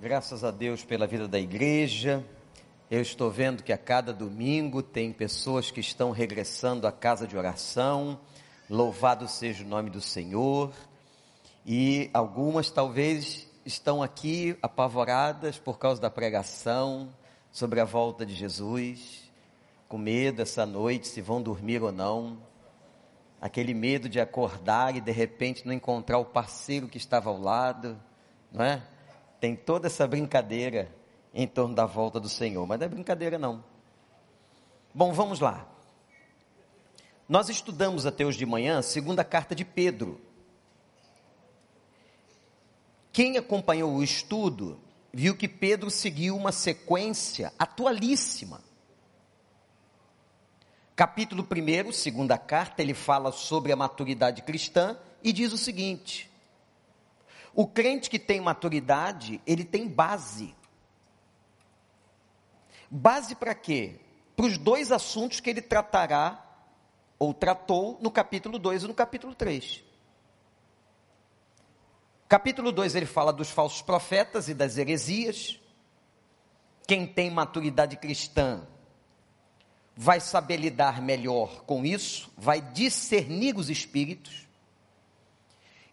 Graças a Deus pela vida da igreja. Eu estou vendo que a cada domingo tem pessoas que estão regressando à casa de oração. Louvado seja o nome do Senhor. E algumas talvez estão aqui apavoradas por causa da pregação sobre a volta de Jesus, com medo essa noite se vão dormir ou não. Aquele medo de acordar e de repente não encontrar o parceiro que estava ao lado, não é? Tem toda essa brincadeira em torno da volta do Senhor, mas não é brincadeira não. Bom, vamos lá. Nós estudamos até hoje de manhã a segunda carta de Pedro. Quem acompanhou o estudo viu que Pedro seguiu uma sequência atualíssima. Capítulo 1, segunda carta, ele fala sobre a maturidade cristã e diz o seguinte: o crente que tem maturidade, ele tem base. Base para quê? Para os dois assuntos que ele tratará, ou tratou, no capítulo 2 e no capítulo 3. Capítulo 2 ele fala dos falsos profetas e das heresias. Quem tem maturidade cristã vai saber lidar melhor com isso, vai discernir os espíritos.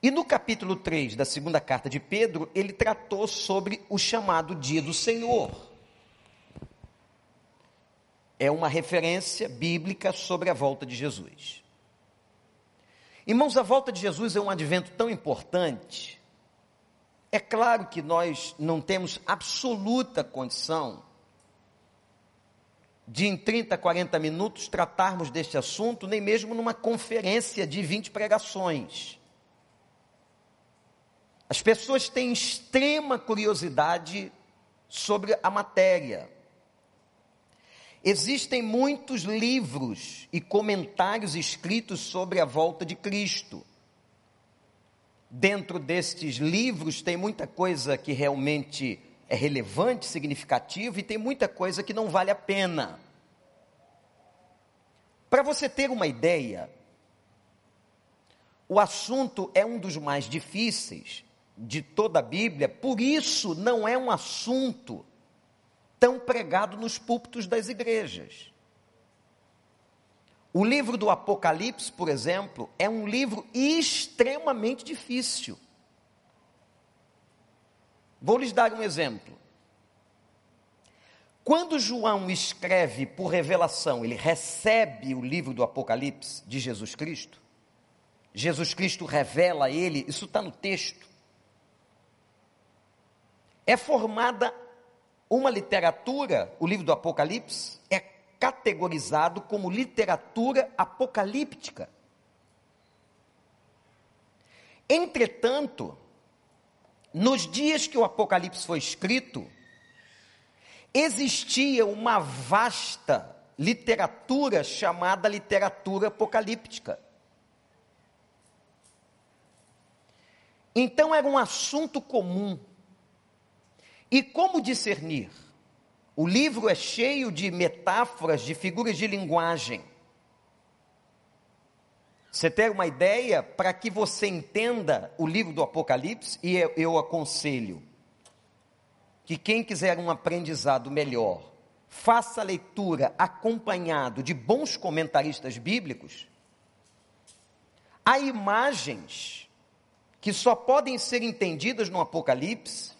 E no capítulo 3 da segunda carta de Pedro, ele tratou sobre o chamado dia do Senhor. É uma referência bíblica sobre a volta de Jesus. Irmãos, a volta de Jesus é um advento tão importante. É claro que nós não temos absoluta condição de em 30, 40 minutos tratarmos deste assunto, nem mesmo numa conferência de 20 pregações. As pessoas têm extrema curiosidade sobre a matéria. Existem muitos livros e comentários escritos sobre a volta de Cristo. Dentro destes livros tem muita coisa que realmente é relevante, significativa, e tem muita coisa que não vale a pena. Para você ter uma ideia, o assunto é um dos mais difíceis, de toda a Bíblia, por isso não é um assunto tão pregado nos púlpitos das igrejas. O livro do Apocalipse, por exemplo, é um livro extremamente difícil. Vou lhes dar um exemplo. Quando João escreve por revelação, ele recebe o livro do Apocalipse de Jesus Cristo, Jesus Cristo revela a ele, isso está no texto é formada uma literatura, o livro do Apocalipse é categorizado como literatura apocalíptica. Entretanto, nos dias que o Apocalipse foi escrito, existia uma vasta literatura chamada literatura apocalíptica. Então era um assunto comum e como discernir? O livro é cheio de metáforas, de figuras de linguagem. Você tem uma ideia para que você entenda o livro do Apocalipse? E eu, eu aconselho que quem quiser um aprendizado melhor, faça a leitura acompanhado de bons comentaristas bíblicos. Há imagens que só podem ser entendidas no Apocalipse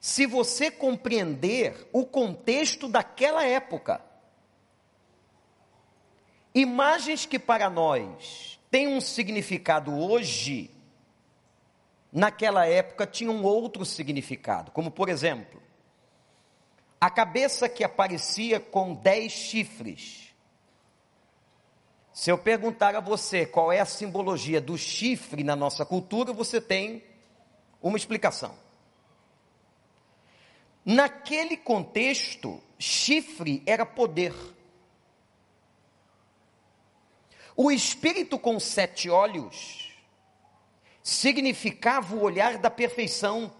se você compreender o contexto daquela época. Imagens que para nós têm um significado hoje, naquela época tinham outro significado, como por exemplo, a cabeça que aparecia com dez chifres. Se eu perguntar a você qual é a simbologia do chifre na nossa cultura, você tem uma explicação. Naquele contexto, chifre era poder. O espírito com sete olhos significava o olhar da perfeição,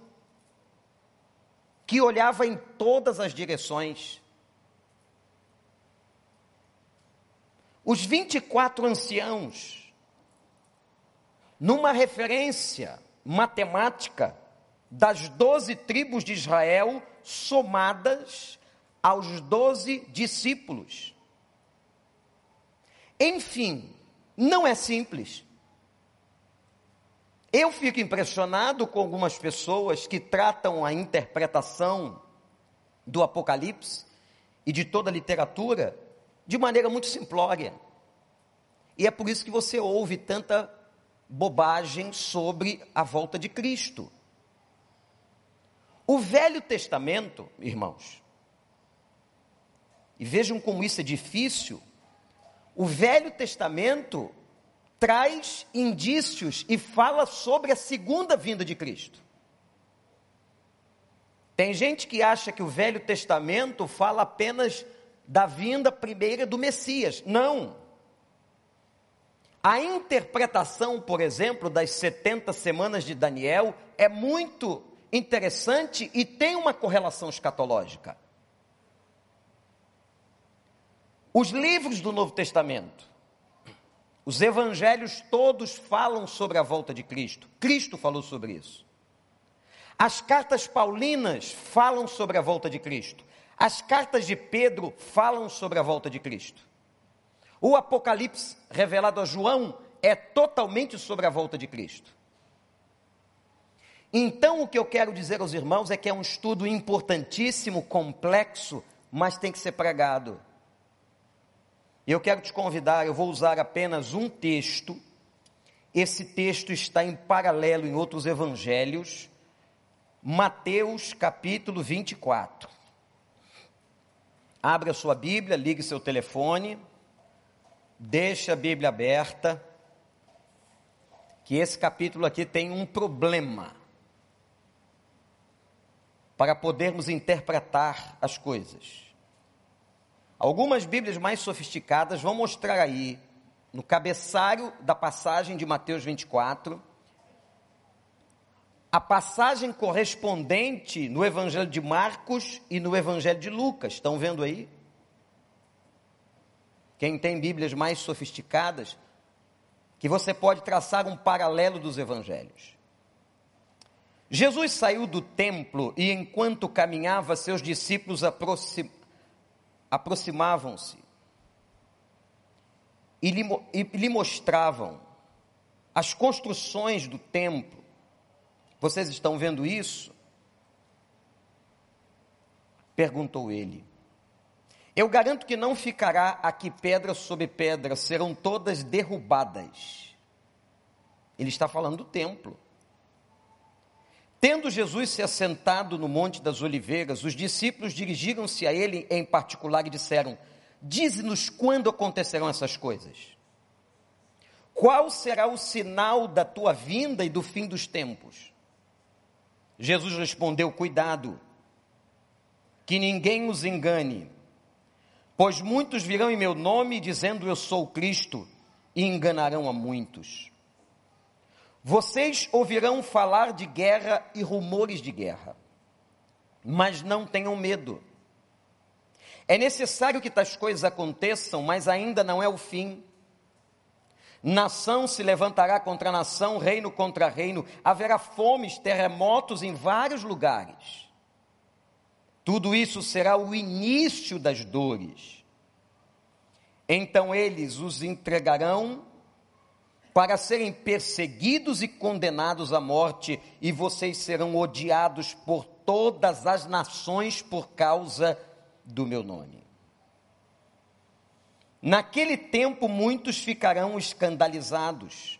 que olhava em todas as direções. Os 24 anciãos, numa referência matemática, das doze tribos de Israel somadas aos doze discípulos. Enfim, não é simples. Eu fico impressionado com algumas pessoas que tratam a interpretação do Apocalipse e de toda a literatura de maneira muito simplória. E é por isso que você ouve tanta bobagem sobre a volta de Cristo. O Velho Testamento, irmãos, e vejam como isso é difícil, o Velho Testamento traz indícios e fala sobre a segunda vinda de Cristo. Tem gente que acha que o Velho Testamento fala apenas da vinda primeira do Messias. Não. A interpretação, por exemplo, das 70 semanas de Daniel é muito interessante e tem uma correlação escatológica. Os livros do Novo Testamento, os evangelhos todos falam sobre a volta de Cristo. Cristo falou sobre isso. As cartas paulinas falam sobre a volta de Cristo. As cartas de Pedro falam sobre a volta de Cristo. O Apocalipse revelado a João é totalmente sobre a volta de Cristo. Então, o que eu quero dizer aos irmãos é que é um estudo importantíssimo, complexo, mas tem que ser pregado. Eu quero te convidar, eu vou usar apenas um texto. Esse texto está em paralelo em outros evangelhos. Mateus capítulo 24. Abra sua Bíblia, ligue seu telefone, deixe a Bíblia aberta, que esse capítulo aqui tem um problema para podermos interpretar as coisas. Algumas Bíblias mais sofisticadas vão mostrar aí, no cabeçalho da passagem de Mateus 24, a passagem correspondente no Evangelho de Marcos e no Evangelho de Lucas. Estão vendo aí? Quem tem Bíblias mais sofisticadas, que você pode traçar um paralelo dos evangelhos. Jesus saiu do templo e, enquanto caminhava, seus discípulos aproximaram aproximavam-se e lhe, e lhe mostravam as construções do templo. Vocês estão vendo isso? Perguntou ele. Eu garanto que não ficará aqui pedra sobre pedra, serão todas derrubadas. Ele está falando do templo. Tendo Jesus se assentado no Monte das Oliveiras, os discípulos dirigiram-se a ele em particular e disseram: Dize-nos quando acontecerão essas coisas. Qual será o sinal da tua vinda e do fim dos tempos? Jesus respondeu: Cuidado, que ninguém os engane, pois muitos virão em meu nome dizendo eu sou Cristo e enganarão a muitos. Vocês ouvirão falar de guerra e rumores de guerra, mas não tenham medo. É necessário que tais coisas aconteçam, mas ainda não é o fim. Nação se levantará contra nação, reino contra reino, haverá fomes, terremotos em vários lugares. Tudo isso será o início das dores. Então eles os entregarão para serem perseguidos e condenados à morte, e vocês serão odiados por todas as nações por causa do meu nome. Naquele tempo, muitos ficarão escandalizados,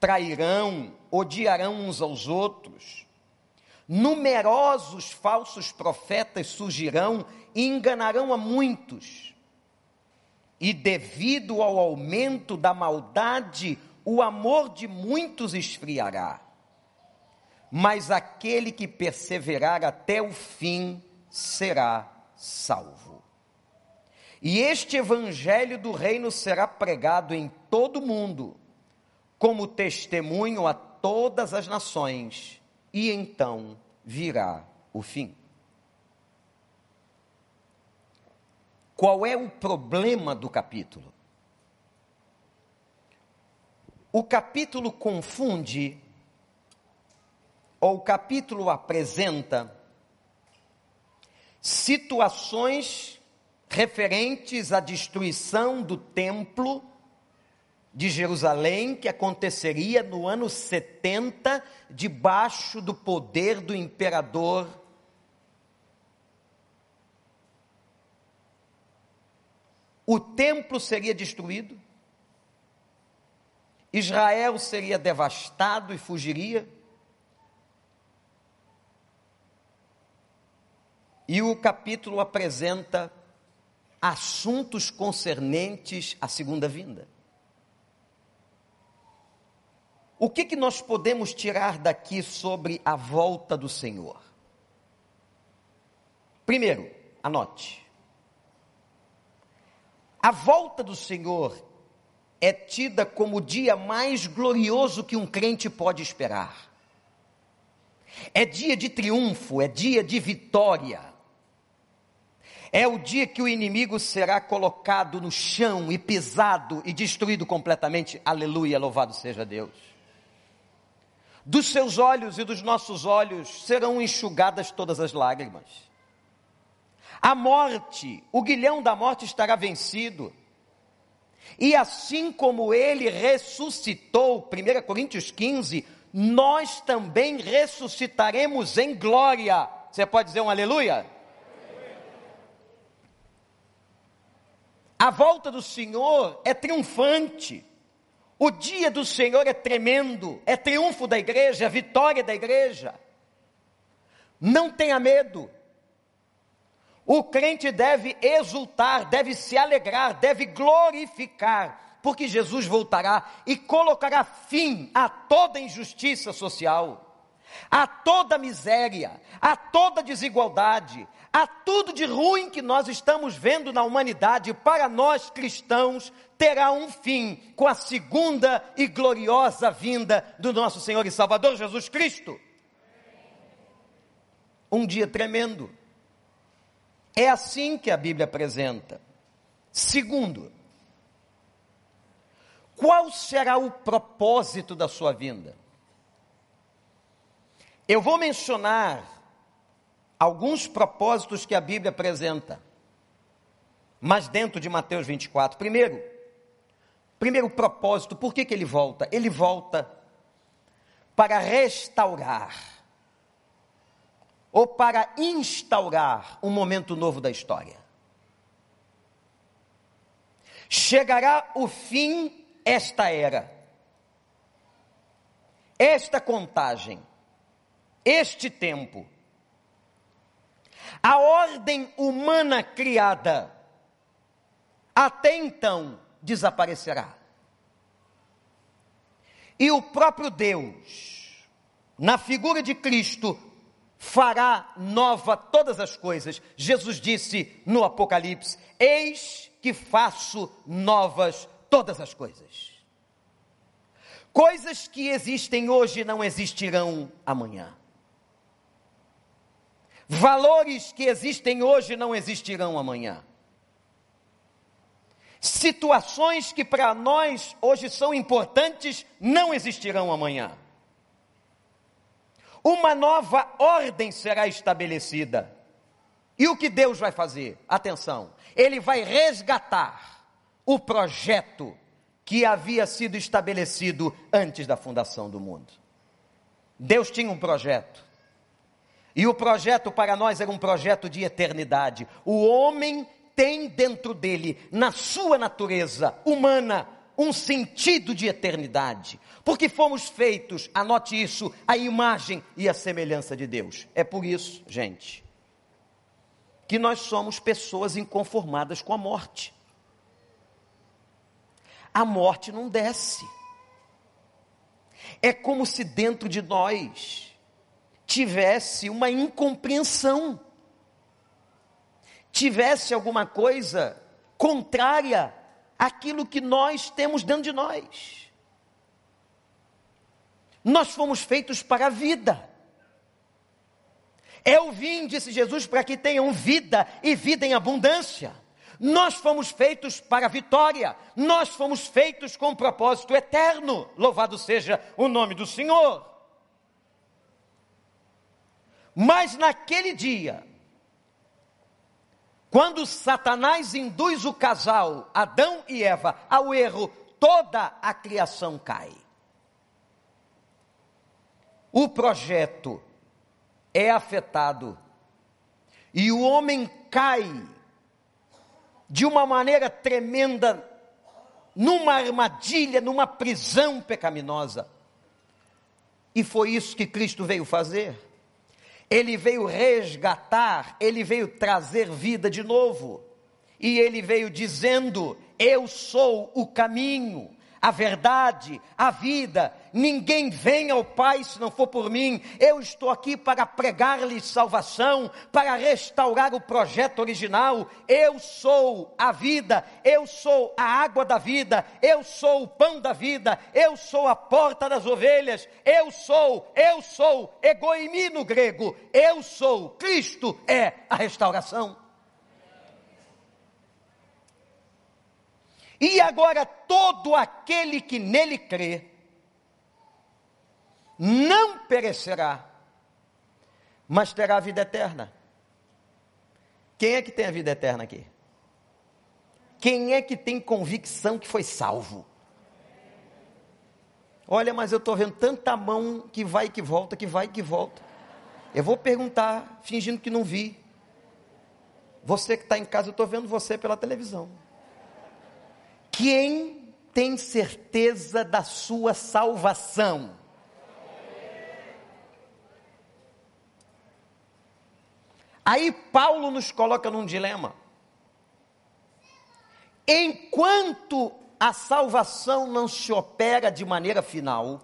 trairão, odiarão uns aos outros. Numerosos falsos profetas surgirão e enganarão a muitos e devido ao aumento da maldade, o amor de muitos esfriará. Mas aquele que perseverar até o fim será salvo. E este evangelho do reino será pregado em todo o mundo, como testemunho a todas as nações, e então virá o fim. Qual é o problema do capítulo? O capítulo confunde ou o capítulo apresenta situações referentes à destruição do templo de Jerusalém, que aconteceria no ano 70, debaixo do poder do imperador. O templo seria destruído, Israel seria devastado e fugiria. E o capítulo apresenta assuntos concernentes à segunda vinda. O que, que nós podemos tirar daqui sobre a volta do Senhor? Primeiro, anote. A volta do Senhor é tida como o dia mais glorioso que um crente pode esperar. É dia de triunfo, é dia de vitória. É o dia que o inimigo será colocado no chão e pisado e destruído completamente. Aleluia, louvado seja Deus. Dos seus olhos e dos nossos olhos serão enxugadas todas as lágrimas. A morte, o guilhão da morte estará vencido. E assim como ele ressuscitou, 1 Coríntios 15, nós também ressuscitaremos em glória. Você pode dizer um aleluia? A volta do Senhor é triunfante. O dia do Senhor é tremendo, é triunfo da igreja, é vitória da igreja. Não tenha medo. O crente deve exultar, deve se alegrar, deve glorificar, porque Jesus voltará e colocará fim a toda injustiça social, a toda miséria, a toda desigualdade, a tudo de ruim que nós estamos vendo na humanidade, para nós cristãos, terá um fim com a segunda e gloriosa vinda do nosso Senhor e Salvador Jesus Cristo. Um dia tremendo. É assim que a Bíblia apresenta. Segundo, qual será o propósito da sua vinda? Eu vou mencionar alguns propósitos que a Bíblia apresenta, mas dentro de Mateus 24. Primeiro, Primeiro propósito, por que, que ele volta? Ele volta para restaurar ou para instaurar um momento novo da história. Chegará o fim esta era, esta contagem, este tempo. A ordem humana criada até então desaparecerá. E o próprio Deus, na figura de Cristo, fará nova todas as coisas. Jesus disse no Apocalipse: Eis que faço novas todas as coisas. Coisas que existem hoje não existirão amanhã. Valores que existem hoje não existirão amanhã situações que para nós hoje são importantes não existirão amanhã. Uma nova ordem será estabelecida. E o que Deus vai fazer? Atenção, Ele vai resgatar o projeto que havia sido estabelecido antes da fundação do mundo. Deus tinha um projeto. E o projeto para nós era um projeto de eternidade. O homem tem dentro dele, na sua natureza humana, um sentido de eternidade, porque fomos feitos, anote isso, a imagem e a semelhança de Deus. É por isso, gente, que nós somos pessoas inconformadas com a morte. A morte não desce. É como se dentro de nós tivesse uma incompreensão tivesse alguma coisa contrária àquilo que nós temos dentro de nós. Nós fomos feitos para a vida. Eu vim, disse Jesus, para que tenham vida e vida em abundância. Nós fomos feitos para a vitória, nós fomos feitos com um propósito eterno. Louvado seja o nome do Senhor. Mas naquele dia, quando Satanás induz o casal, Adão e Eva, ao erro, toda a criação cai. O projeto é afetado e o homem cai de uma maneira tremenda numa armadilha, numa prisão pecaminosa. E foi isso que Cristo veio fazer. Ele veio resgatar, ele veio trazer vida de novo. E ele veio dizendo: Eu sou o caminho, a verdade, a vida. Ninguém vem ao Pai se não for por mim. Eu estou aqui para pregar-lhes salvação, para restaurar o projeto original. Eu sou a vida, eu sou a água da vida, eu sou o pão da vida, eu sou a porta das ovelhas. Eu sou, eu sou, egoimi no grego. Eu sou, Cristo é a restauração. E agora todo aquele que nele crê não perecerá, mas terá a vida eterna. Quem é que tem a vida eterna aqui? Quem é que tem convicção que foi salvo? Olha, mas eu estou vendo tanta mão que vai e que volta, que vai e que volta. Eu vou perguntar, fingindo que não vi. Você que está em casa, eu estou vendo você pela televisão. Quem tem certeza da sua salvação? Aí Paulo nos coloca num dilema. Enquanto a salvação não se opera de maneira final,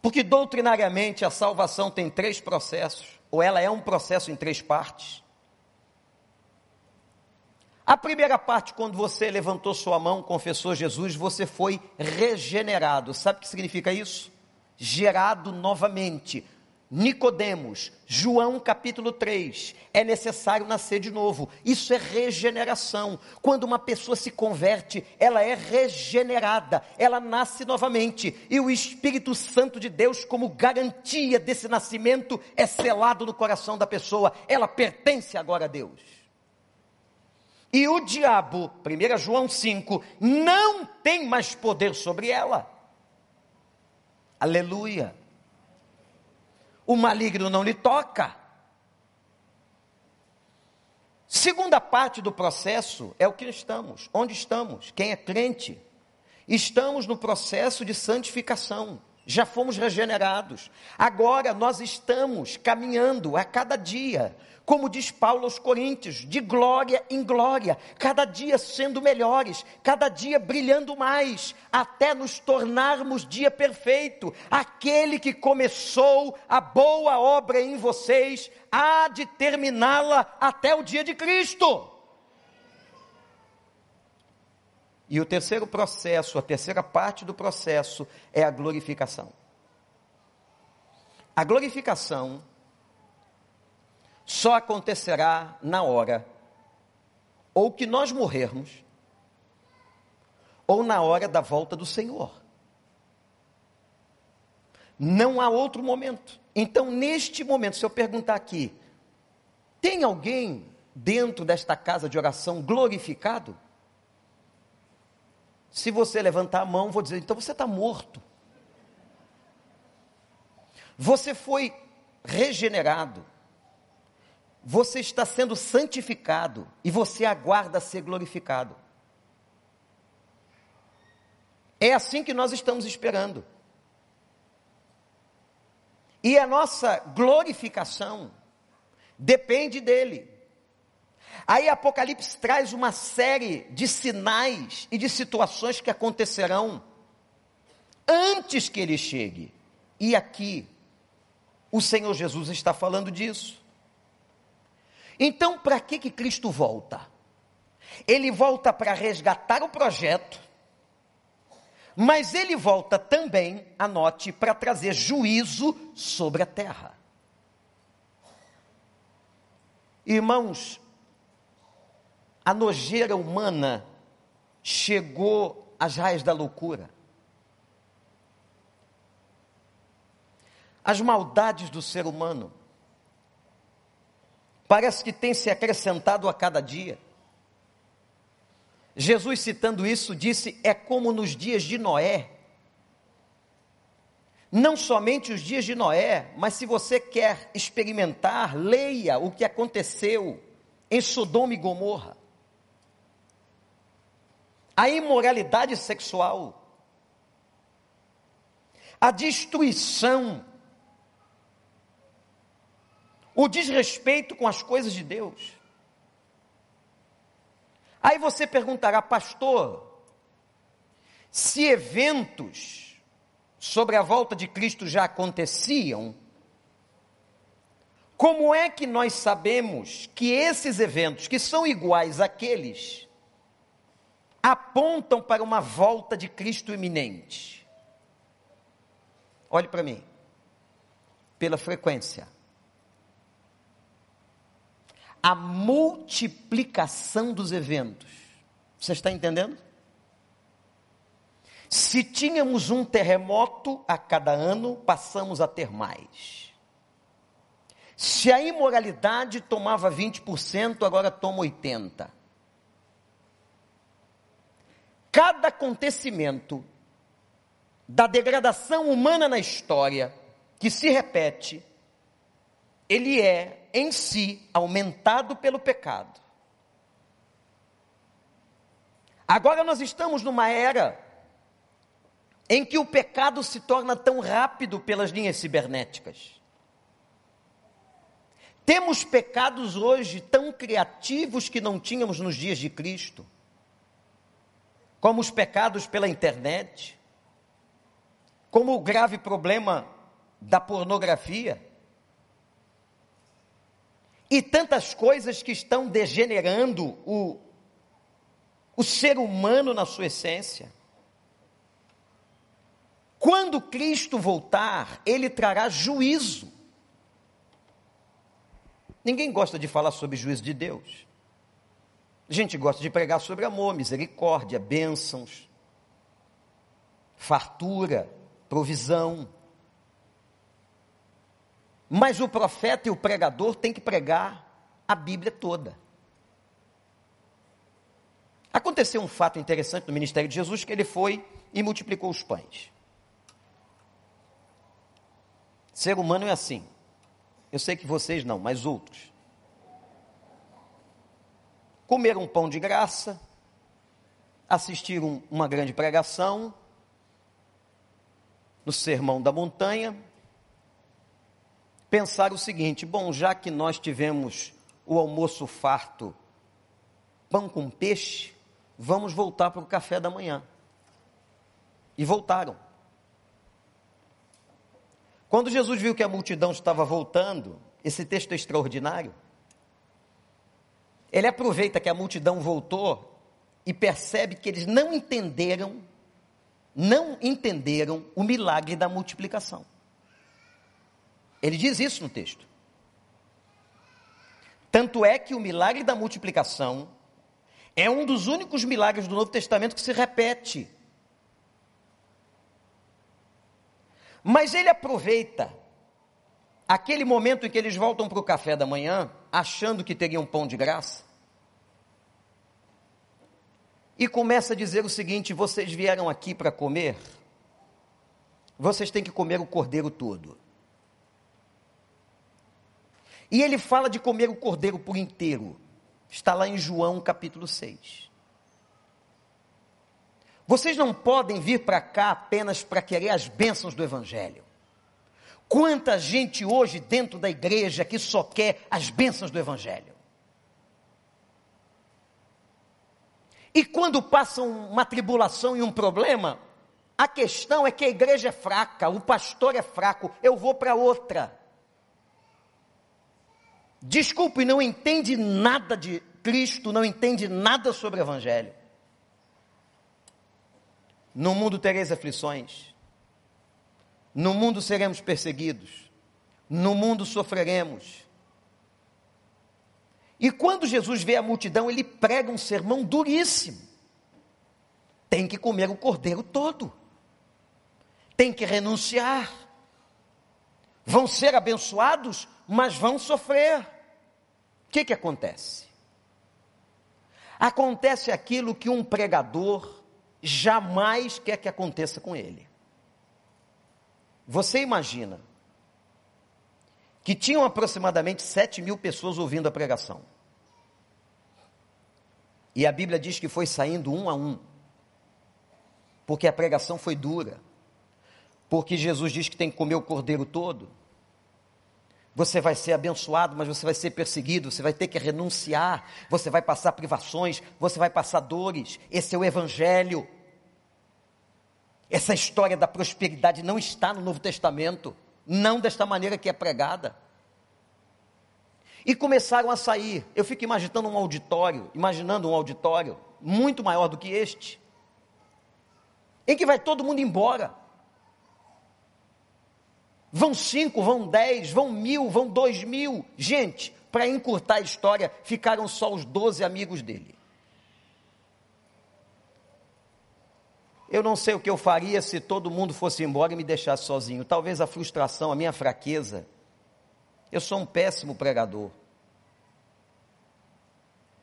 porque doutrinariamente a salvação tem três processos, ou ela é um processo em três partes. A primeira parte, quando você levantou sua mão, confessou Jesus, você foi regenerado. Sabe o que significa isso? Gerado novamente. Nicodemos, João capítulo 3, é necessário nascer de novo. Isso é regeneração. Quando uma pessoa se converte, ela é regenerada, ela nasce novamente. E o Espírito Santo de Deus, como garantia desse nascimento, é selado no coração da pessoa. Ela pertence agora a Deus. E o diabo, 1 João 5, não tem mais poder sobre ela. Aleluia. O maligno não lhe toca. Segunda parte do processo é o que estamos. Onde estamos? Quem é crente? Estamos no processo de santificação. Já fomos regenerados. Agora nós estamos caminhando a cada dia como diz Paulo aos Coríntios, de glória em glória, cada dia sendo melhores, cada dia brilhando mais, até nos tornarmos dia perfeito. Aquele que começou a boa obra em vocês, há de terminá-la até o dia de Cristo. E o terceiro processo, a terceira parte do processo é a glorificação. A glorificação só acontecerá na hora ou que nós morrermos, ou na hora da volta do Senhor. Não há outro momento. Então, neste momento, se eu perguntar aqui, tem alguém dentro desta casa de oração glorificado? Se você levantar a mão, vou dizer, então você está morto. Você foi regenerado você está sendo santificado e você aguarda ser glorificado. É assim que nós estamos esperando. E a nossa glorificação depende dele. Aí Apocalipse traz uma série de sinais e de situações que acontecerão antes que ele chegue. E aqui o Senhor Jesus está falando disso. Então, para que que Cristo volta? Ele volta para resgatar o projeto, mas ele volta também, anote, para trazer juízo sobre a terra. Irmãos, a nojeira humana chegou às raias da loucura. as maldades do ser humano. Parece que tem se acrescentado a cada dia. Jesus, citando isso, disse: é como nos dias de Noé. Não somente os dias de Noé, mas se você quer experimentar, leia o que aconteceu em Sodoma e Gomorra. A imoralidade sexual, a destruição, o desrespeito com as coisas de Deus. Aí você perguntará, pastor, se eventos sobre a volta de Cristo já aconteciam, como é que nós sabemos que esses eventos, que são iguais àqueles, apontam para uma volta de Cristo iminente? Olhe para mim. Pela frequência a multiplicação dos eventos. Você está entendendo? Se tínhamos um terremoto a cada ano, passamos a ter mais. Se a imoralidade tomava 20%, agora toma 80%. Cada acontecimento da degradação humana na história que se repete, ele é em si aumentado pelo pecado. Agora nós estamos numa era em que o pecado se torna tão rápido pelas linhas cibernéticas. Temos pecados hoje tão criativos que não tínhamos nos dias de Cristo, como os pecados pela internet, como o grave problema da pornografia e tantas coisas que estão degenerando o, o ser humano na sua essência. Quando Cristo voltar, ele trará juízo. Ninguém gosta de falar sobre juízo de Deus. A gente gosta de pregar sobre amor, misericórdia, bênçãos, fartura, provisão. Mas o profeta e o pregador têm que pregar a Bíblia toda. Aconteceu um fato interessante no ministério de Jesus que ele foi e multiplicou os pães. Ser humano é assim. Eu sei que vocês não, mas outros. Comeram um pão de graça, assistiram uma grande pregação no Sermão da Montanha, pensar o seguinte: bom, já que nós tivemos o almoço farto, pão com peixe, vamos voltar para o café da manhã. E voltaram. Quando Jesus viu que a multidão estava voltando, esse texto é extraordinário. Ele aproveita que a multidão voltou e percebe que eles não entenderam, não entenderam o milagre da multiplicação. Ele diz isso no texto. Tanto é que o milagre da multiplicação é um dos únicos milagres do Novo Testamento que se repete. Mas ele aproveita aquele momento em que eles voltam para o café da manhã, achando que teriam pão de graça, e começa a dizer o seguinte: vocês vieram aqui para comer, vocês têm que comer o cordeiro todo. E ele fala de comer o cordeiro por inteiro. Está lá em João capítulo 6. Vocês não podem vir para cá apenas para querer as bênçãos do Evangelho. Quanta gente hoje dentro da igreja que só quer as bênçãos do Evangelho. E quando passa uma tribulação e um problema, a questão é que a igreja é fraca, o pastor é fraco, eu vou para outra desculpe, não entende nada de Cristo, não entende nada sobre o Evangelho. No mundo tereis aflições, no mundo seremos perseguidos, no mundo sofreremos. E quando Jesus vê a multidão, ele prega um sermão duríssimo. Tem que comer o cordeiro todo, tem que renunciar vão ser abençoados, mas vão sofrer. O que, que acontece? Acontece aquilo que um pregador jamais quer que aconteça com ele. Você imagina que tinham aproximadamente 7 mil pessoas ouvindo a pregação. E a Bíblia diz que foi saindo um a um, porque a pregação foi dura, porque Jesus diz que tem que comer o cordeiro todo. Você vai ser abençoado, mas você vai ser perseguido, você vai ter que renunciar, você vai passar privações, você vai passar dores. Esse é o Evangelho. Essa história da prosperidade não está no Novo Testamento, não desta maneira que é pregada. E começaram a sair. Eu fico imaginando um auditório, imaginando um auditório muito maior do que este, em que vai todo mundo embora. Vão cinco, vão dez, vão mil, vão dois mil. Gente, para encurtar a história, ficaram só os doze amigos dele. Eu não sei o que eu faria se todo mundo fosse embora e me deixasse sozinho. Talvez a frustração, a minha fraqueza. Eu sou um péssimo pregador.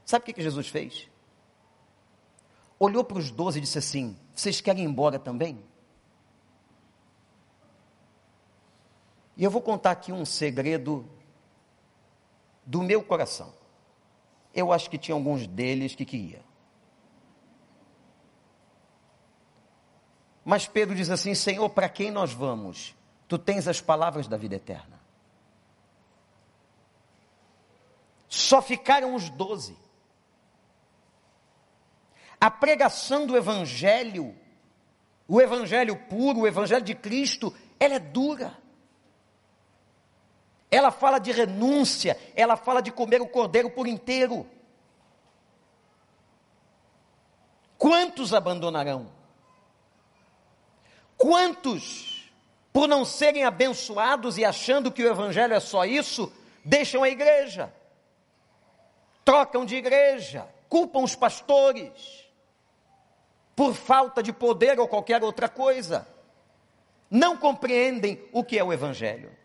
Sabe o que, Jesus fez? Olhou para os doze e disse assim: Vocês querem ir embora também? E eu vou contar aqui um segredo do meu coração. Eu acho que tinha alguns deles que queria. Mas Pedro diz assim: Senhor, para quem nós vamos? Tu tens as palavras da vida eterna. Só ficaram os doze. A pregação do Evangelho, o Evangelho puro, o Evangelho de Cristo, ela é dura. Ela fala de renúncia, ela fala de comer o cordeiro por inteiro. Quantos abandonarão? Quantos, por não serem abençoados e achando que o Evangelho é só isso, deixam a igreja, trocam de igreja, culpam os pastores, por falta de poder ou qualquer outra coisa, não compreendem o que é o Evangelho.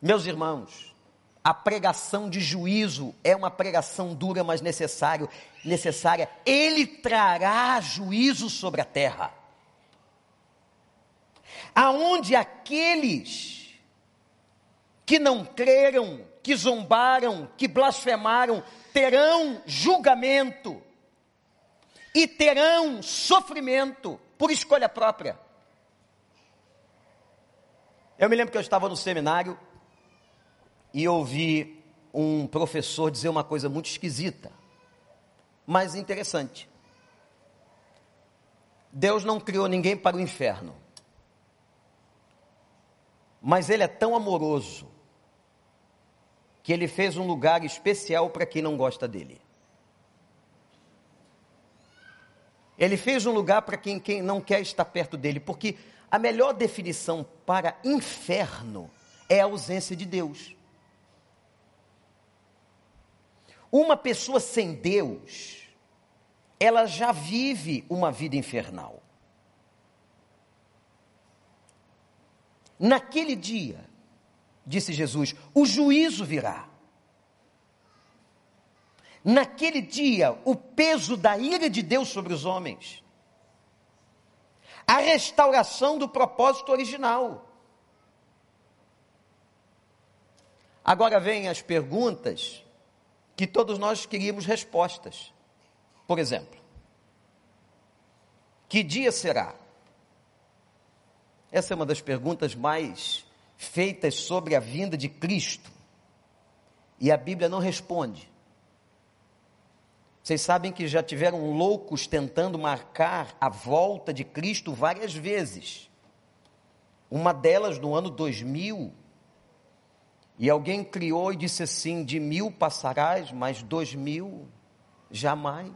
Meus irmãos, a pregação de juízo é uma pregação dura, mas necessário, necessária. Ele trará juízo sobre a terra. Aonde aqueles que não creram, que zombaram, que blasfemaram, terão julgamento e terão sofrimento por escolha própria. Eu me lembro que eu estava no seminário e ouvi um professor dizer uma coisa muito esquisita, mas interessante. Deus não criou ninguém para o inferno, mas Ele é tão amoroso que Ele fez um lugar especial para quem não gosta dele. Ele fez um lugar para quem, quem não quer estar perto dele, porque a melhor definição para inferno é a ausência de Deus. Uma pessoa sem Deus, ela já vive uma vida infernal. Naquele dia, disse Jesus, o juízo virá. Naquele dia, o peso da ira de Deus sobre os homens. A restauração do propósito original. Agora vem as perguntas que todos nós queríamos respostas. Por exemplo, que dia será? Essa é uma das perguntas mais feitas sobre a vinda de Cristo. E a Bíblia não responde. Vocês sabem que já tiveram loucos tentando marcar a volta de Cristo várias vezes. Uma delas no ano 2000, e alguém criou e disse assim: de mil passarás, mas dois mil jamais.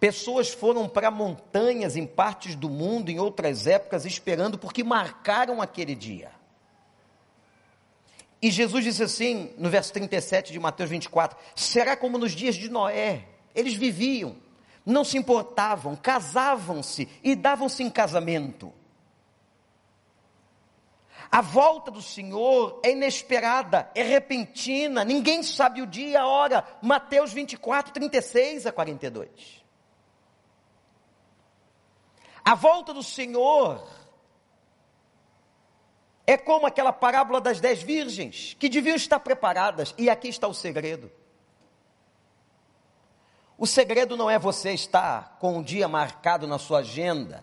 Pessoas foram para montanhas em partes do mundo, em outras épocas, esperando porque marcaram aquele dia. E Jesus disse assim, no verso 37 de Mateus 24: será como nos dias de Noé. Eles viviam, não se importavam, casavam-se e davam-se em casamento A volta do Senhor é inesperada, é repentina, ninguém sabe o dia e a hora. Mateus 24, 36 a 42. A volta do Senhor é como aquela parábola das dez virgens, que deviam estar preparadas, e aqui está o segredo. O segredo não é você estar com um dia marcado na sua agenda.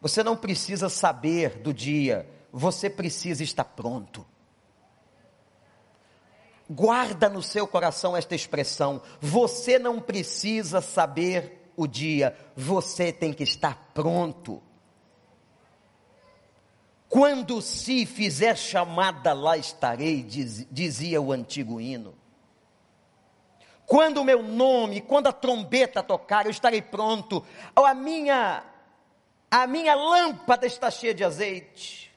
Você não precisa saber do dia, você precisa estar pronto. Guarda no seu coração esta expressão: você não precisa saber o dia, você tem que estar pronto. Quando se fizer chamada, lá estarei, diz, dizia o antigo hino. Quando o meu nome, quando a trombeta tocar, eu estarei pronto. A minha, a minha lâmpada está cheia de azeite.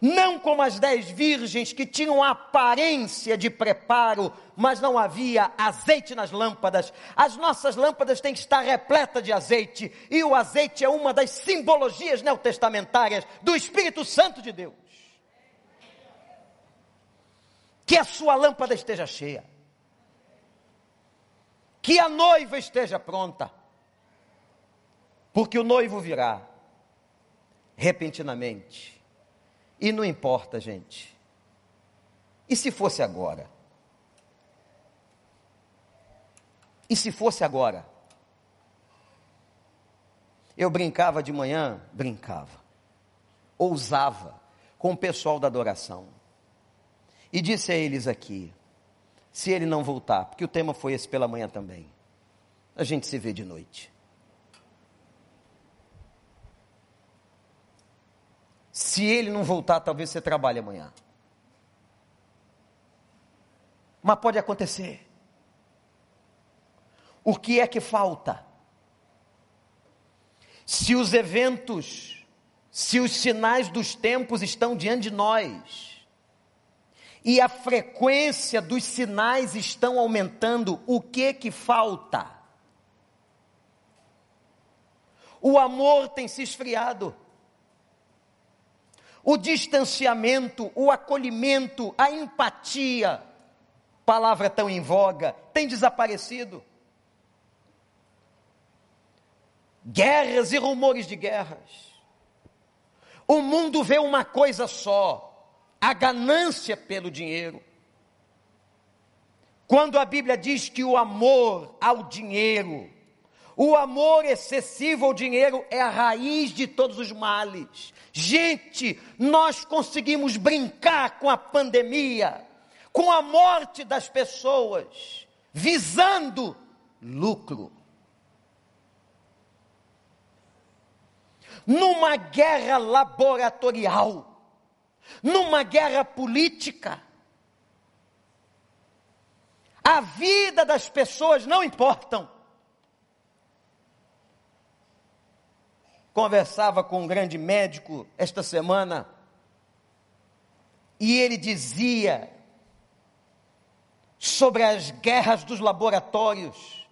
Não como as dez virgens que tinham aparência de preparo, mas não havia azeite nas lâmpadas. As nossas lâmpadas têm que estar repletas de azeite, e o azeite é uma das simbologias neotestamentárias do Espírito Santo de Deus. Que a sua lâmpada esteja cheia que a noiva esteja pronta, porque o noivo virá repentinamente. E não importa, gente. E se fosse agora? E se fosse agora? Eu brincava de manhã, brincava, ousava com o pessoal da adoração. E disse a eles aqui: se ele não voltar, porque o tema foi esse pela manhã também. A gente se vê de noite. Se ele não voltar, talvez você trabalhe amanhã. Mas pode acontecer. O que é que falta? Se os eventos, se os sinais dos tempos estão diante de nós, e a frequência dos sinais estão aumentando, o que que falta? O amor tem se esfriado. O distanciamento, o acolhimento, a empatia, palavra tão em voga, tem desaparecido. Guerras e rumores de guerras. O mundo vê uma coisa só: a ganância pelo dinheiro. Quando a Bíblia diz que o amor ao dinheiro, o amor excessivo ao dinheiro é a raiz de todos os males. Gente, nós conseguimos brincar com a pandemia, com a morte das pessoas, visando lucro. Numa guerra laboratorial numa guerra política. A vida das pessoas não importam. Conversava com um grande médico esta semana e ele dizia sobre as guerras dos laboratórios,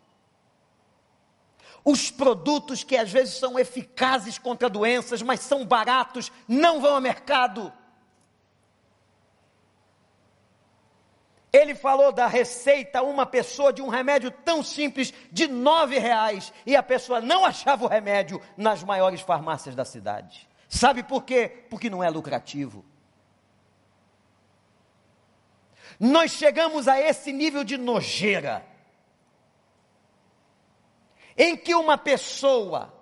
os produtos que às vezes são eficazes contra doenças, mas são baratos, não vão ao mercado. Ele falou da receita a uma pessoa de um remédio tão simples de nove reais e a pessoa não achava o remédio nas maiores farmácias da cidade. Sabe por quê? Porque não é lucrativo. Nós chegamos a esse nível de nojeira em que uma pessoa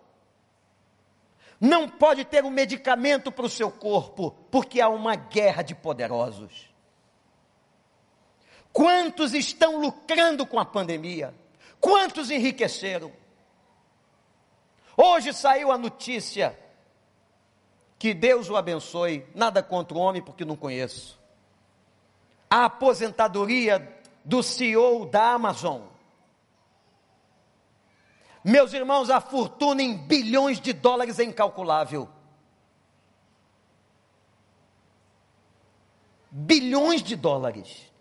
não pode ter um medicamento para o seu corpo porque há uma guerra de poderosos. Quantos estão lucrando com a pandemia? Quantos enriqueceram? Hoje saiu a notícia que Deus o abençoe, nada contra o homem porque não conheço. A aposentadoria do CEO da Amazon. Meus irmãos, a fortuna em bilhões de dólares é incalculável. Bilhões de dólares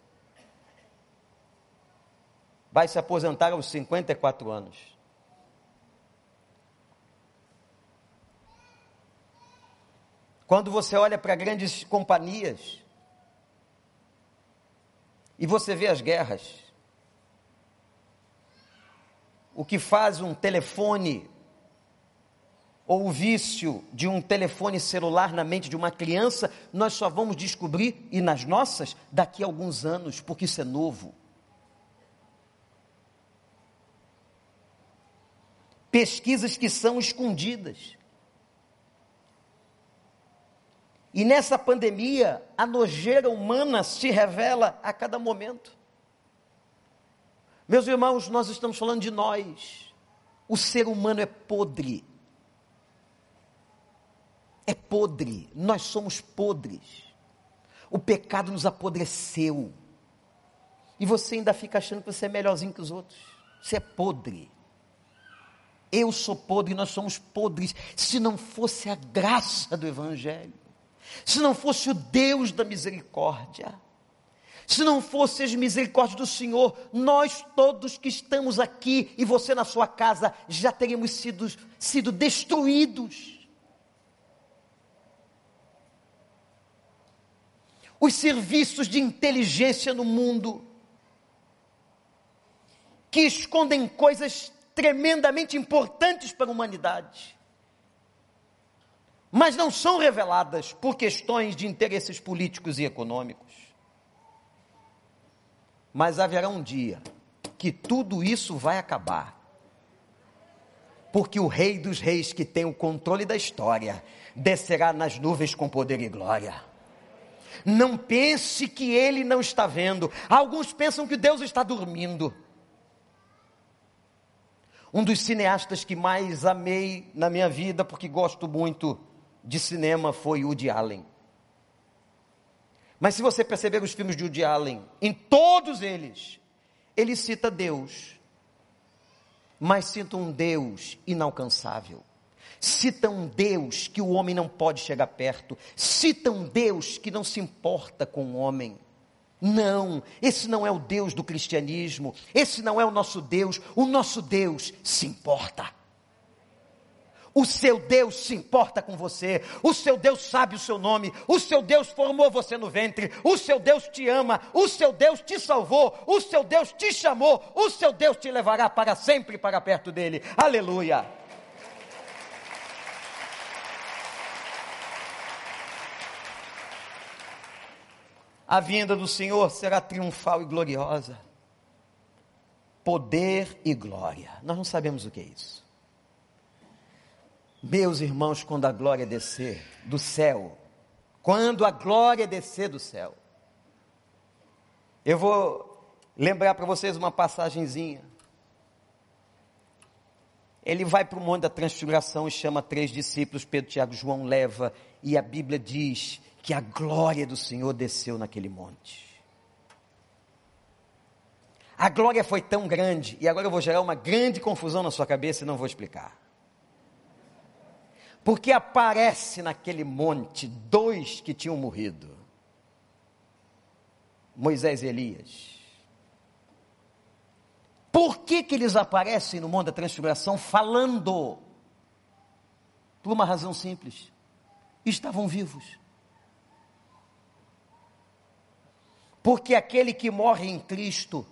vai se aposentar aos 54 anos. Quando você olha para grandes companhias e você vê as guerras, o que faz um telefone ou o vício de um telefone celular na mente de uma criança, nós só vamos descobrir, e nas nossas, daqui a alguns anos, porque isso é novo. Pesquisas que são escondidas. E nessa pandemia, a nojeira humana se revela a cada momento. Meus irmãos, nós estamos falando de nós. O ser humano é podre. É podre. Nós somos podres. O pecado nos apodreceu. E você ainda fica achando que você é melhorzinho que os outros. Você é podre. Eu sou podre, nós somos podres. Se não fosse a graça do Evangelho, se não fosse o Deus da misericórdia, se não fosse as misericórdias do Senhor, nós todos que estamos aqui e você na sua casa já teríamos sido, sido destruídos. Os serviços de inteligência no mundo, que escondem coisas tremendamente importantes para a humanidade, mas não são reveladas por questões de interesses políticos e econômicos. Mas haverá um dia que tudo isso vai acabar. Porque o Rei dos Reis, que tem o controle da história, descerá nas nuvens com poder e glória. Não pense que ele não está vendo. Alguns pensam que Deus está dormindo. Um dos cineastas que mais amei na minha vida, porque gosto muito de cinema foi Woody Allen. Mas se você perceber os filmes de Woody Allen, em todos eles, ele cita Deus, mas cita um Deus inalcançável. Cita um Deus que o homem não pode chegar perto. Cita um Deus que não se importa com o homem. Não, esse não é o Deus do cristianismo. Esse não é o nosso Deus. O nosso Deus se importa. O seu Deus se importa com você, o seu Deus sabe o seu nome, o seu Deus formou você no ventre, o seu Deus te ama, o seu Deus te salvou, o seu Deus te chamou, o seu Deus te levará para sempre para perto dele. Aleluia. A vinda do Senhor será triunfal e gloriosa. Poder e glória. Nós não sabemos o que é isso. Meus irmãos, quando a glória descer do céu, quando a glória descer do céu, eu vou lembrar para vocês uma passagenzinha. Ele vai para o monte da transfiguração e chama três discípulos, Pedro, Tiago, João leva, e a Bíblia diz que a glória do Senhor desceu naquele monte. A glória foi tão grande, e agora eu vou gerar uma grande confusão na sua cabeça e não vou explicar. Porque aparece naquele monte dois que tinham morrido: Moisés e Elias. Por que, que eles aparecem no monte da transfiguração falando? Por uma razão simples: estavam vivos. Porque aquele que morre em Cristo,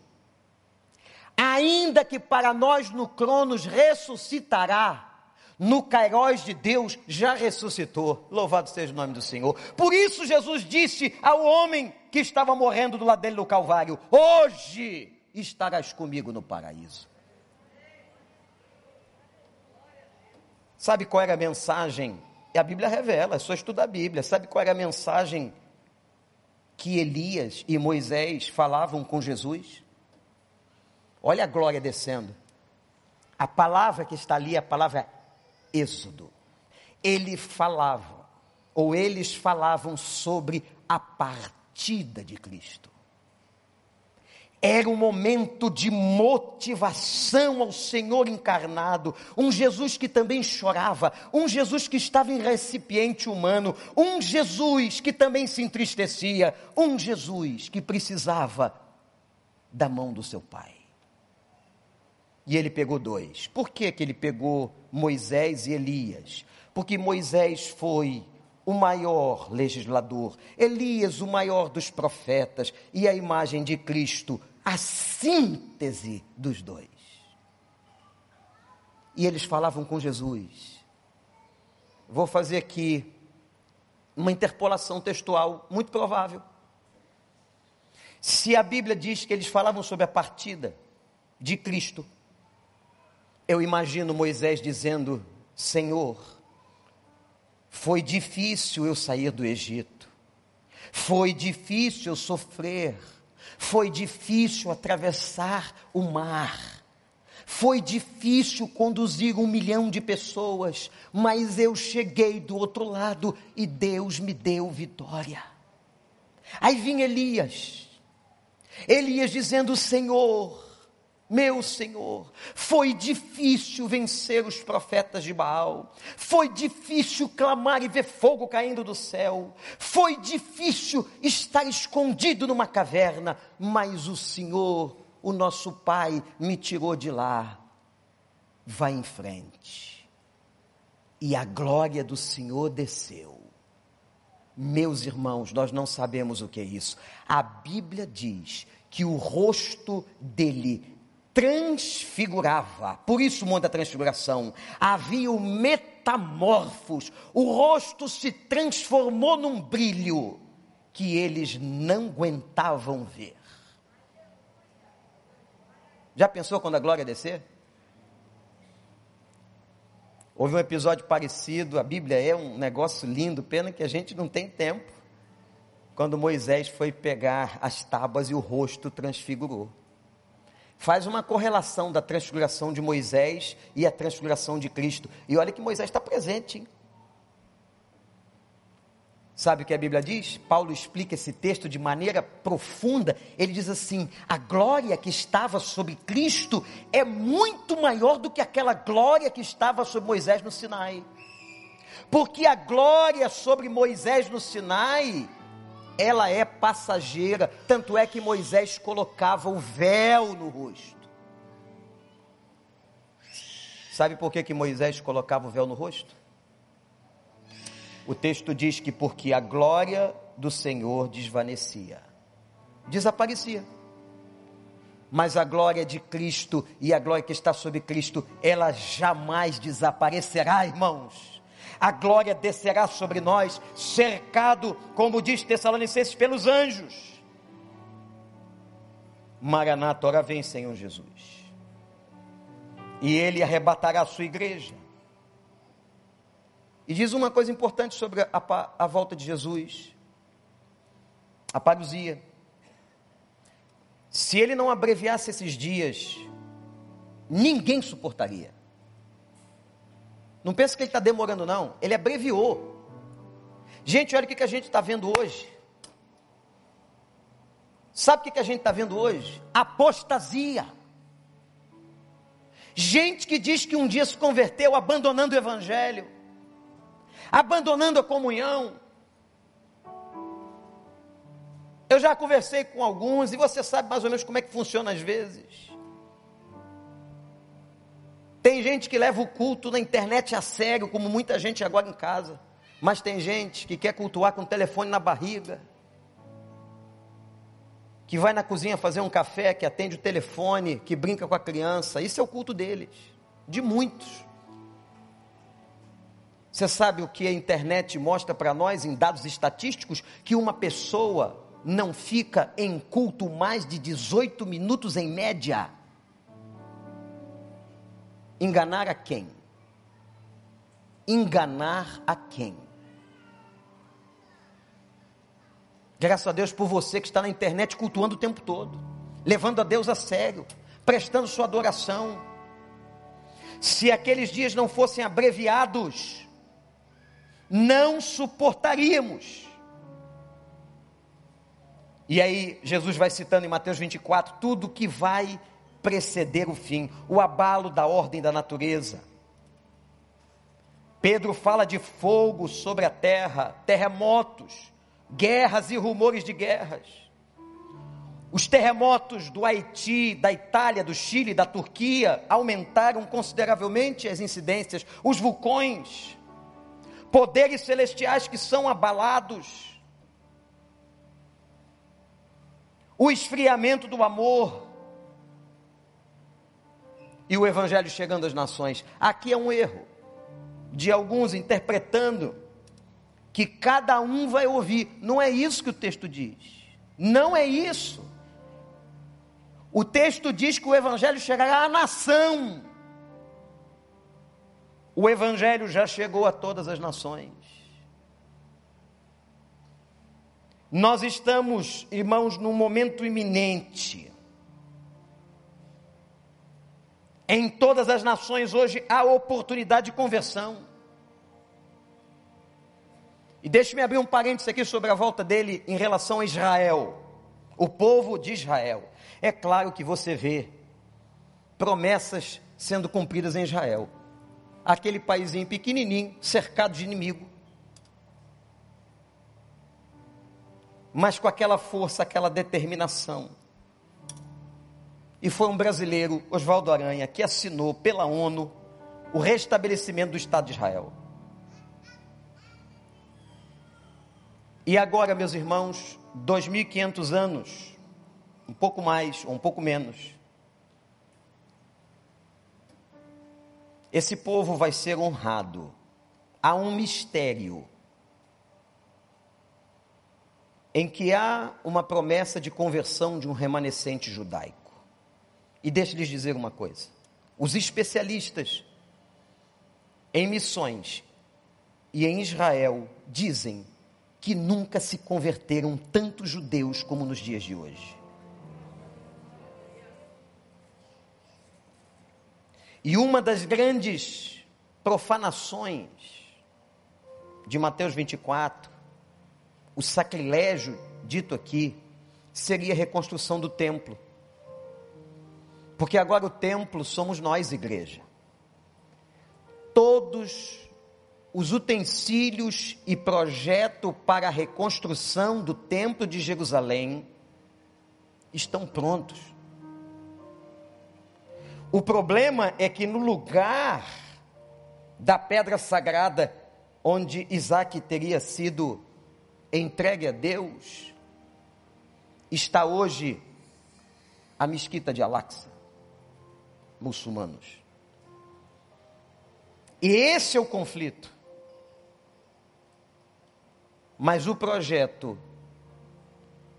ainda que para nós no Cronos ressuscitará, no Cairóis de Deus já ressuscitou. Louvado seja o nome do Senhor. Por isso Jesus disse ao homem que estava morrendo do lado dele no Calvário: Hoje estarás comigo no paraíso. Sabe qual era a mensagem? A Bíblia revela, é só estudar a Bíblia. Sabe qual era a mensagem que Elias e Moisés falavam com Jesus? Olha a glória descendo. A palavra que está ali, a palavra Êxodo, ele falava, ou eles falavam sobre a partida de Cristo. Era um momento de motivação ao Senhor encarnado, um Jesus que também chorava, um Jesus que estava em recipiente humano, um Jesus que também se entristecia, um Jesus que precisava da mão do seu Pai. E ele pegou dois. Por que, que ele pegou Moisés e Elias? Porque Moisés foi o maior legislador, Elias, o maior dos profetas, e a imagem de Cristo, a síntese dos dois. E eles falavam com Jesus. Vou fazer aqui uma interpolação textual muito provável. Se a Bíblia diz que eles falavam sobre a partida de Cristo, eu imagino Moisés dizendo: Senhor, foi difícil eu sair do Egito, foi difícil eu sofrer, foi difícil atravessar o mar, foi difícil conduzir um milhão de pessoas, mas eu cheguei do outro lado e Deus me deu vitória. Aí vinha Elias, Elias dizendo: Senhor, meu Senhor, foi difícil vencer os profetas de Baal, foi difícil clamar e ver fogo caindo do céu, foi difícil estar escondido numa caverna, mas o Senhor, o nosso Pai, me tirou de lá. Vai em frente. E a glória do Senhor desceu. Meus irmãos, nós não sabemos o que é isso. A Bíblia diz que o rosto dele transfigurava. Por isso, o monte da transfiguração. Havia o metamorfos. O rosto se transformou num brilho que eles não aguentavam ver. Já pensou quando a glória descer? Houve um episódio parecido, a Bíblia é um negócio lindo, pena que a gente não tem tempo. Quando Moisés foi pegar as tábuas e o rosto transfigurou faz uma correlação da transfiguração de Moisés e a transfiguração de Cristo. E olha que Moisés está presente. Hein? Sabe o que a Bíblia diz? Paulo explica esse texto de maneira profunda. Ele diz assim: a glória que estava sobre Cristo é muito maior do que aquela glória que estava sobre Moisés no Sinai. Porque a glória sobre Moisés no Sinai ela é passageira, tanto é que Moisés colocava o véu no rosto. Sabe por que, que Moisés colocava o véu no rosto? O texto diz que porque a glória do Senhor desvanecia, desaparecia. Mas a glória de Cristo e a glória que está sobre Cristo, ela jamais desaparecerá, irmãos a glória descerá sobre nós, cercado, como diz Tessalonicenses, pelos anjos. Maranata, ora vem, Senhor Jesus. E ele arrebatará a sua igreja. E diz uma coisa importante sobre a, a volta de Jesus: a parousia. Se ele não abreviasse esses dias, ninguém suportaria. Não pensa que ele está demorando, não. Ele abreviou. Gente, olha o que, a gente está vendo hoje. Sabe o que, a gente está vendo hoje? Apostasia. Gente que diz que um dia se converteu abandonando o Evangelho, abandonando a comunhão. Eu já conversei com alguns e você sabe mais ou menos como é que funciona às vezes. Tem gente que leva o culto na internet a sério, como muita gente agora em casa. Mas tem gente que quer cultuar com o telefone na barriga. Que vai na cozinha fazer um café, que atende o telefone, que brinca com a criança. Isso é o culto deles. De muitos. Você sabe o que a internet mostra para nós em dados estatísticos? Que uma pessoa não fica em culto mais de 18 minutos em média. Enganar a quem? Enganar a quem? Graças a Deus por você que está na internet cultuando o tempo todo, levando a Deus a sério, prestando sua adoração. Se aqueles dias não fossem abreviados, não suportaríamos. E aí, Jesus vai citando em Mateus 24: tudo que vai preceder o fim, o abalo da ordem da natureza. Pedro fala de fogo sobre a terra, terremotos, guerras e rumores de guerras. Os terremotos do Haiti, da Itália, do Chile, da Turquia aumentaram consideravelmente as incidências, os vulcões. poderes celestiais que são abalados, o esfriamento do amor e o evangelho chegando às nações. Aqui é um erro de alguns interpretando que cada um vai ouvir. Não é isso que o texto diz. Não é isso. O texto diz que o evangelho chegará à nação. O evangelho já chegou a todas as nações. Nós estamos, irmãos, num momento iminente. Em todas as nações hoje há oportunidade de conversão. E deixe-me abrir um parênteses aqui sobre a volta dele em relação a Israel, o povo de Israel. É claro que você vê promessas sendo cumpridas em Israel. Aquele paísinho pequenininho, cercado de inimigo. Mas com aquela força, aquela determinação. E foi um brasileiro, Oswaldo Aranha, que assinou pela ONU o restabelecimento do Estado de Israel. E agora, meus irmãos, 2.500 anos, um pouco mais ou um pouco menos, esse povo vai ser honrado. Há um mistério em que há uma promessa de conversão de um remanescente judaico. E deixe-lhes dizer uma coisa: os especialistas em missões e em Israel dizem que nunca se converteram tantos judeus como nos dias de hoje. E uma das grandes profanações de Mateus 24, o sacrilégio dito aqui, seria a reconstrução do templo. Porque agora o templo somos nós, igreja. Todos os utensílios e projeto para a reconstrução do Templo de Jerusalém estão prontos. O problema é que no lugar da pedra sagrada onde Isaac teria sido entregue a Deus, está hoje a mesquita de Al-Aqsa, muçulmanos. E esse é o conflito. Mas o projeto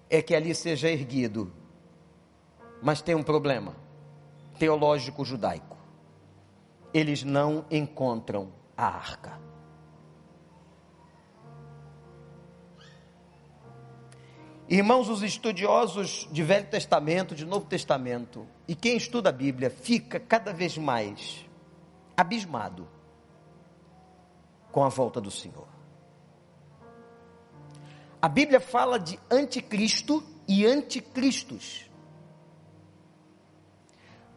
é que ali seja erguido. Mas tem um problema teológico judaico. Eles não encontram a arca. Irmãos, os estudiosos de Velho Testamento, de Novo Testamento, e quem estuda a Bíblia, fica cada vez mais abismado com a volta do Senhor. A Bíblia fala de anticristo e anticristos.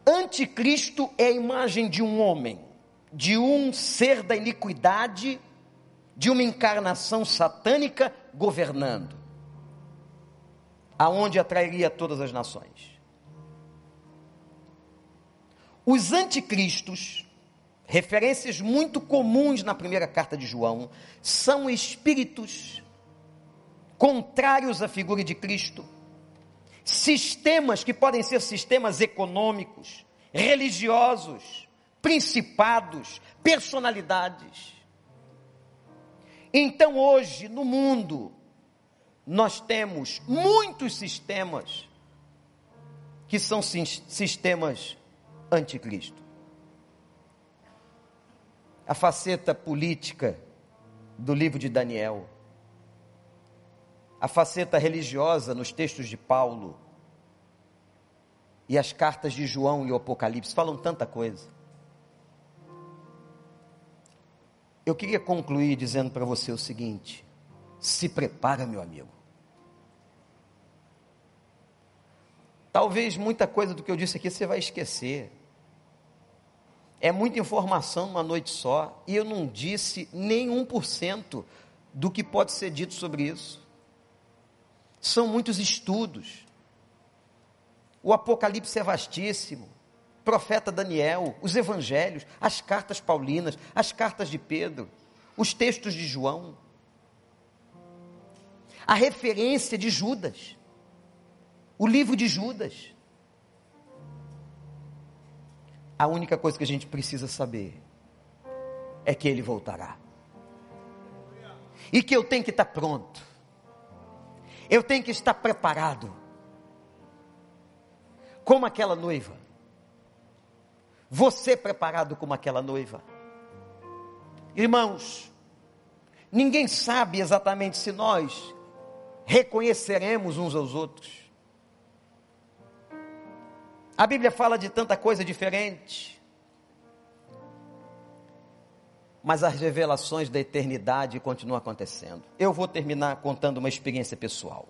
Anticristo é a imagem de um homem, de um ser da iniquidade, de uma encarnação satânica governando, aonde atrairia todas as nações. Os anticristos, referências muito comuns na primeira carta de João, são espíritos contrários à figura de Cristo, sistemas que podem ser sistemas econômicos, religiosos, principados, personalidades. Então hoje, no mundo, nós temos muitos sistemas que são sistemas anticristo. A faceta política do livro de Daniel a faceta religiosa nos textos de Paulo e as cartas de João e o Apocalipse falam tanta coisa. Eu queria concluir dizendo para você o seguinte: se prepara, meu amigo. Talvez muita coisa do que eu disse aqui você vai esquecer. É muita informação numa noite só, e eu não disse nem 1% do que pode ser dito sobre isso. São muitos estudos. O Apocalipse é vastíssimo. Profeta Daniel, os evangelhos, as cartas paulinas, as cartas de Pedro. os textos de João, a referência de Judas, o livro de Judas. A única coisa que a gente precisa saber é que ele voltará. E que eu tenho que estar pronto. Eu tenho que estar preparado. Como aquela noiva. Você preparado como aquela noiva. Irmãos, ninguém sabe exatamente se nós reconheceremos uns aos outros. A Bíblia fala de tanta coisa diferente. Mas as revelações da eternidade continuam acontecendo. Eu vou terminar contando uma experiência pessoal.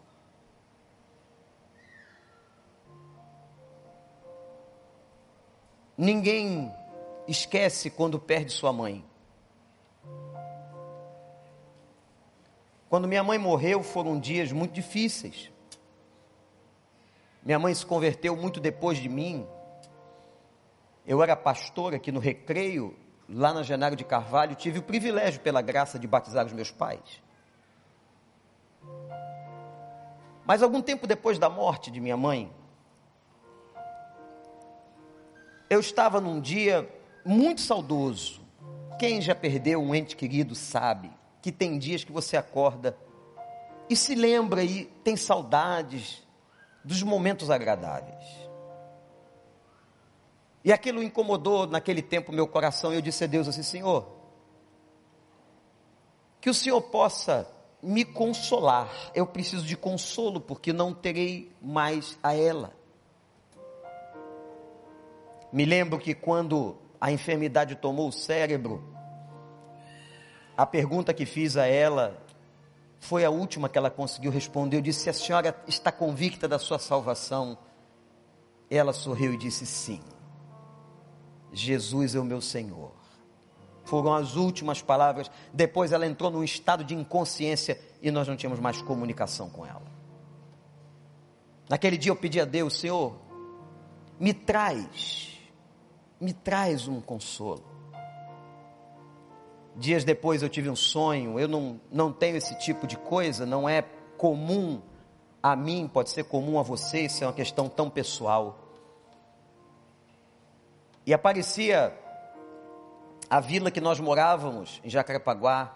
Ninguém esquece quando perde sua mãe. Quando minha mãe morreu, foram dias muito difíceis. Minha mãe se converteu muito depois de mim. Eu era pastor aqui no Recreio, lá na Janário de Carvalho, tive o privilégio, pela graça, de batizar os meus pais. Mas algum tempo depois da morte de minha mãe, eu estava num dia muito saudoso. Quem já perdeu um ente querido sabe que tem dias que você acorda e se lembra e tem saudades dos momentos agradáveis. E aquilo incomodou naquele tempo meu coração e eu disse a Deus assim: Senhor, que o Senhor possa me consolar. Eu preciso de consolo porque não terei mais a ela. Me lembro que quando a enfermidade tomou o cérebro, a pergunta que fiz a ela foi a última que ela conseguiu responder. Eu disse: A senhora está convicta da sua salvação? Ela sorriu e disse: Sim. Jesus é o meu Senhor. Foram as últimas palavras. Depois ela entrou num estado de inconsciência e nós não tínhamos mais comunicação com ela. Naquele dia eu pedi a Deus: Senhor, me traz me traz um consolo. Dias depois eu tive um sonho, eu não, não tenho esse tipo de coisa, não é comum a mim, pode ser comum a você, isso é uma questão tão pessoal. E aparecia a vila que nós morávamos, em Jacarepaguá,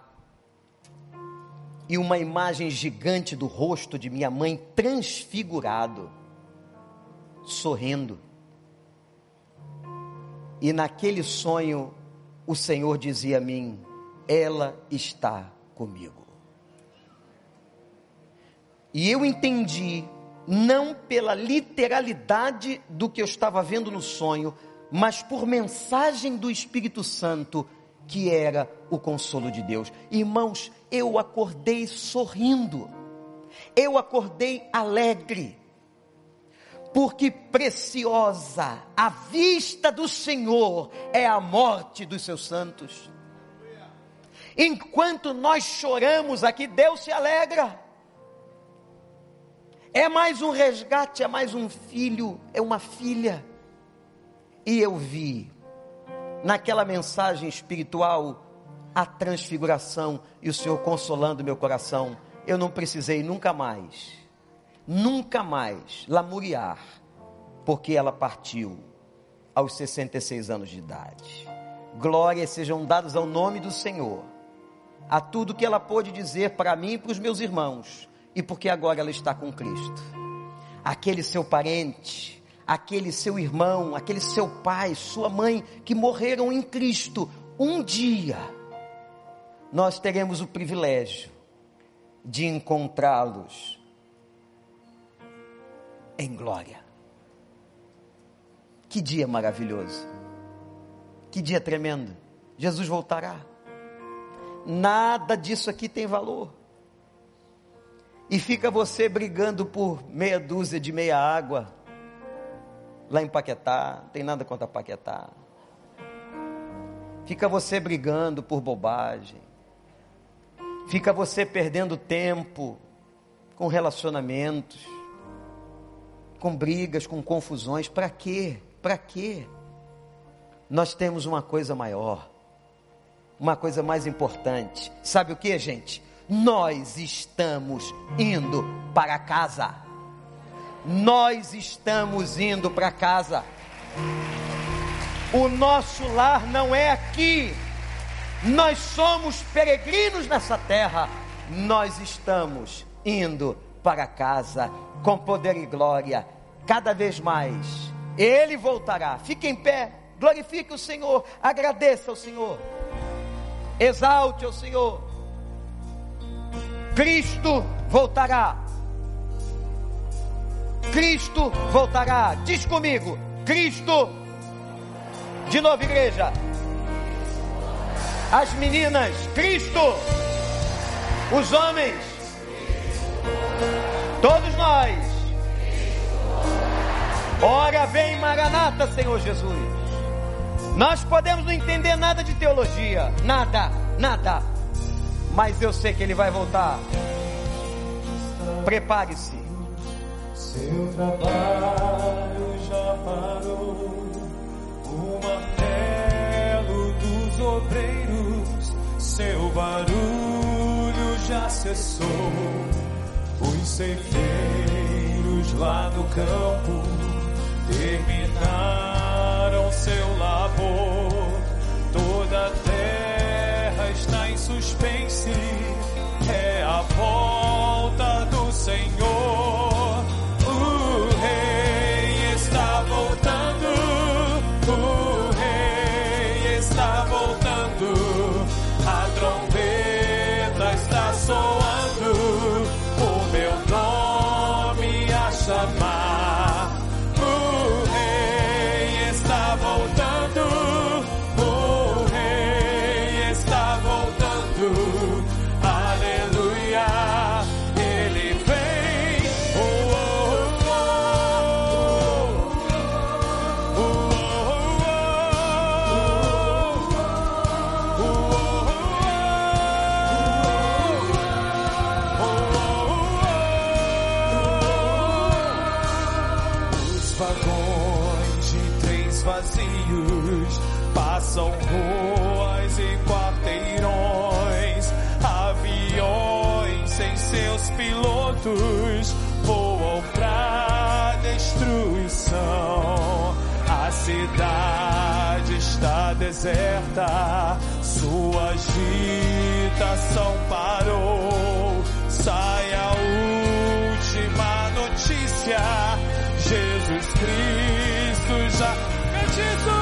e uma imagem gigante do rosto de minha mãe transfigurado, sorrindo. E naquele sonho, o Senhor dizia a mim: Ela está comigo. E eu entendi, não pela literalidade do que eu estava vendo no sonho, mas por mensagem do Espírito Santo, que era o consolo de Deus. Irmãos, eu acordei sorrindo, eu acordei alegre, porque preciosa à vista do Senhor é a morte dos seus santos. Enquanto nós choramos aqui, Deus se alegra. É mais um resgate, é mais um filho, é uma filha. E eu vi naquela mensagem espiritual a transfiguração e o Senhor consolando meu coração. Eu não precisei nunca mais nunca mais lamuriar, porque ela partiu aos 66 anos de idade. Glórias sejam dadas ao nome do Senhor, a tudo que ela pôde dizer para mim e para os meus irmãos, e porque agora ela está com Cristo. Aquele seu parente, aquele seu irmão, aquele seu pai, sua mãe que morreram em Cristo, um dia nós teremos o privilégio de encontrá-los em glória. Que dia maravilhoso. Que dia tremendo. Jesus voltará. Nada disso aqui tem valor. E fica você brigando por meia dúzia de meia água lá em Paquetá, não tem nada contra Paquetá. Fica você brigando por bobagem. Fica você perdendo tempo com relacionamentos com brigas, com confusões. Para quê? Para quê? Nós temos uma coisa maior. Uma coisa mais importante. Sabe o que, gente? Nós estamos indo para casa. Nós estamos indo para casa. O nosso lar não é aqui. Nós somos peregrinos nessa terra. Nós estamos indo para casa com poder e glória, cada vez mais. Ele voltará. Fique em pé, glorifique o Senhor, agradeça ao Senhor, exalte ao Senhor. Cristo voltará. Cristo voltará. Diz comigo: Cristo. De novo, igreja. As meninas, Cristo. Os homens, todos nós. Ora vem Maranata, Senhor Jesus. Nós podemos não entender nada de teologia, nada, nada. Mas eu sei que ele vai voltar. Prepare-se. Seu trabalho já parou, o martelo dos obreiros, seu barulho já cessou. Os ceifeiros lá no campo terminaram seu labor. Toda a terra está em suspense. É a volta do Senhor. Voam pra destruição. A cidade está deserta, sua agitação parou. Sai a última notícia. Jesus Cristo já é isso.